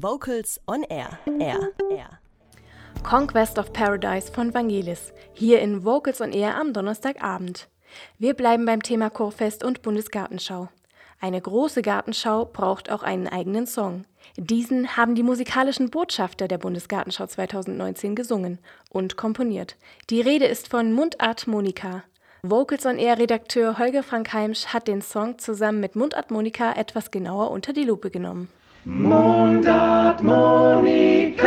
Vocals on Air. Air. Air. Conquest of Paradise von Vangelis, hier in Vocals on Air am Donnerstagabend. Wir bleiben beim Thema Chorfest und Bundesgartenschau. Eine große Gartenschau braucht auch einen eigenen Song. Diesen haben die musikalischen Botschafter der Bundesgartenschau 2019 gesungen und komponiert. Die Rede ist von Mundart Monika. Vocals on Air Redakteur Holger Frank Heimsch hat den Song zusammen mit Mundart Monika etwas genauer unter die Lupe genommen. Mundart Monika.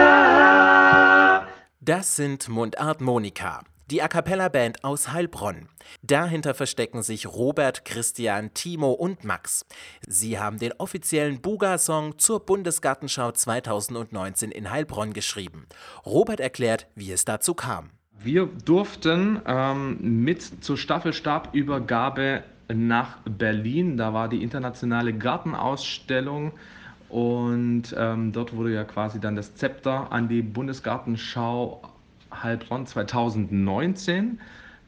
Das sind Mundart Monika die A cappella Band aus Heilbronn. Dahinter verstecken sich Robert, Christian, Timo und Max. Sie haben den offiziellen Buga-Song zur Bundesgartenschau 2019 in Heilbronn geschrieben. Robert erklärt, wie es dazu kam. Wir durften ähm, mit zur Staffelstabübergabe nach Berlin. Da war die internationale Gartenausstellung und ähm, dort wurde ja quasi dann das Zepter an die Bundesgartenschau Heilbronn 2019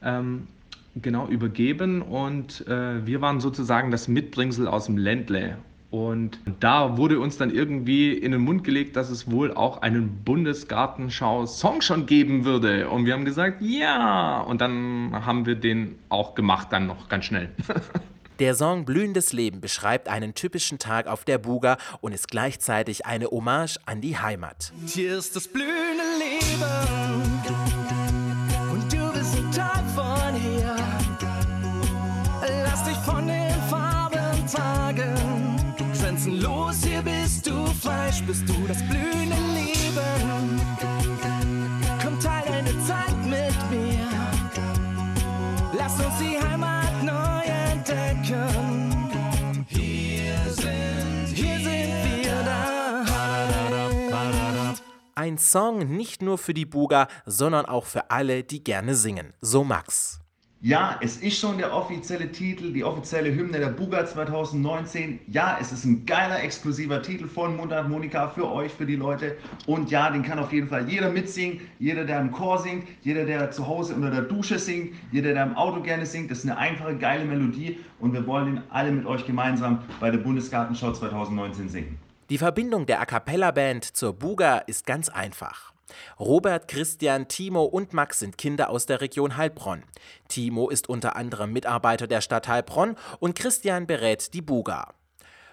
ähm, genau übergeben und äh, wir waren sozusagen das Mitbringsel aus dem Ländle. Und da wurde uns dann irgendwie in den Mund gelegt, dass es wohl auch einen Bundesgartenschau-Song schon geben würde. Und wir haben gesagt, ja. Und dann haben wir den auch gemacht, dann noch ganz schnell. Der Song Blühendes Leben beschreibt einen typischen Tag auf der Buga und ist gleichzeitig eine Hommage an die Heimat. Hier ist das blühende Leben. Und du bist ein Teil von hier. Lass dich von den Farben tragen. Grenzenlos, hier bist du Fleisch, bist du das blühende Leben. Ein Song nicht nur für die Buga, sondern auch für alle, die gerne singen. So Max. Ja, es ist schon der offizielle Titel, die offizielle Hymne der Buga 2019. Ja, es ist ein geiler, exklusiver Titel von Mundart Monika für euch, für die Leute. Und ja, den kann auf jeden Fall jeder mitsingen. Jeder, der im Chor singt, jeder, der zu Hause unter der Dusche singt, jeder, der im Auto gerne singt. Das ist eine einfache, geile Melodie und wir wollen den alle mit euch gemeinsam bei der Bundesgartenschau 2019 singen. Die Verbindung der A cappella Band zur Buga ist ganz einfach. Robert, Christian, Timo und Max sind Kinder aus der Region Heilbronn. Timo ist unter anderem Mitarbeiter der Stadt Heilbronn und Christian berät die Buga.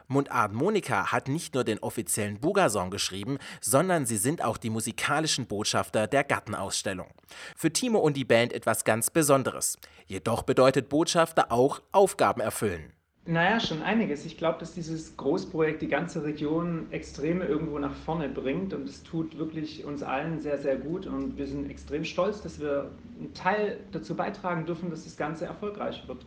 Mundart Monika hat nicht nur den offiziellen Buga-Song geschrieben, sondern sie sind auch die musikalischen Botschafter der Gartenausstellung. Für Timo und die Band etwas ganz Besonderes. Jedoch bedeutet Botschafter auch Aufgaben erfüllen. Naja, schon einiges. Ich glaube, dass dieses Großprojekt die ganze Region extrem irgendwo nach vorne bringt und es tut wirklich uns allen sehr, sehr gut und wir sind extrem stolz, dass wir einen Teil dazu beitragen dürfen, dass das Ganze erfolgreich wird.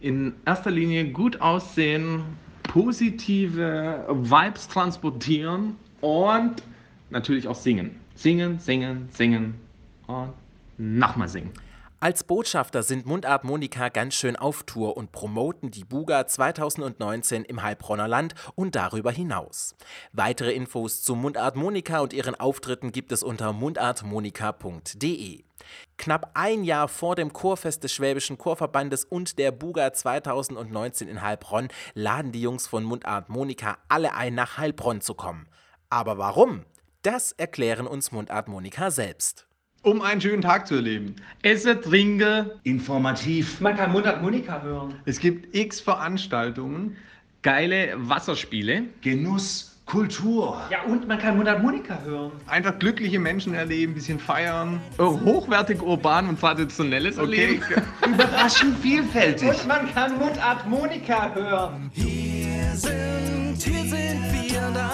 In erster Linie gut aussehen, positive Vibes transportieren und natürlich auch singen. Singen, singen, singen und nochmal singen. Als Botschafter sind Mundart Monika ganz schön auf Tour und promoten die Buga 2019 im Heilbronner Land und darüber hinaus. Weitere Infos zu Mundart Monika und ihren Auftritten gibt es unter mundartmonika.de. Knapp ein Jahr vor dem Chorfest des Schwäbischen Chorverbandes und der Buga 2019 in Heilbronn laden die Jungs von Mundart Monika alle ein, nach Heilbronn zu kommen. Aber warum? Das erklären uns Mundart Monika selbst um einen schönen Tag zu erleben. Esse, trinke, informativ. Man kann Mundart Monika hören. Es gibt x Veranstaltungen, geile Wasserspiele, Genuss, Kultur. Ja, und man kann Mundart Monika hören. Einfach glückliche Menschen erleben, ein bisschen feiern. Hochwertig urban und traditionelles okay. erleben. Überraschend vielfältig. Und man kann Mundart Monika hören. Hier sind, hier sind wir da.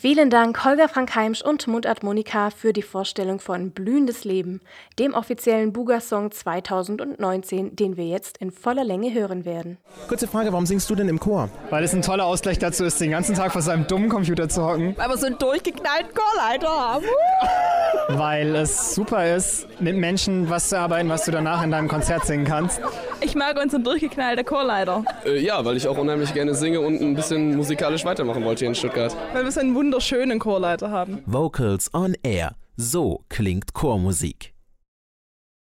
Vielen Dank Holger Frank Heimsch und Mundart Monika für die Vorstellung von Blühendes Leben, dem offiziellen Buga-Song 2019, den wir jetzt in voller Länge hören werden. Kurze Frage, warum singst du denn im Chor? Weil es ein toller Ausgleich dazu ist, den ganzen Tag vor seinem dummen Computer zu hocken. Weil wir so einen durchgeknallten Chorleiter haben. Weil es super ist, mit Menschen was zu arbeiten, was du danach in deinem Konzert singen kannst. Ich mag unseren durchgeknallten Chorleiter. Äh, ja, weil ich auch unheimlich gerne singe und ein bisschen musikalisch weitermachen wollte hier in Stuttgart. Weil wir so einen wunderschönen Chorleiter haben. Vocals on Air. So klingt Chormusik.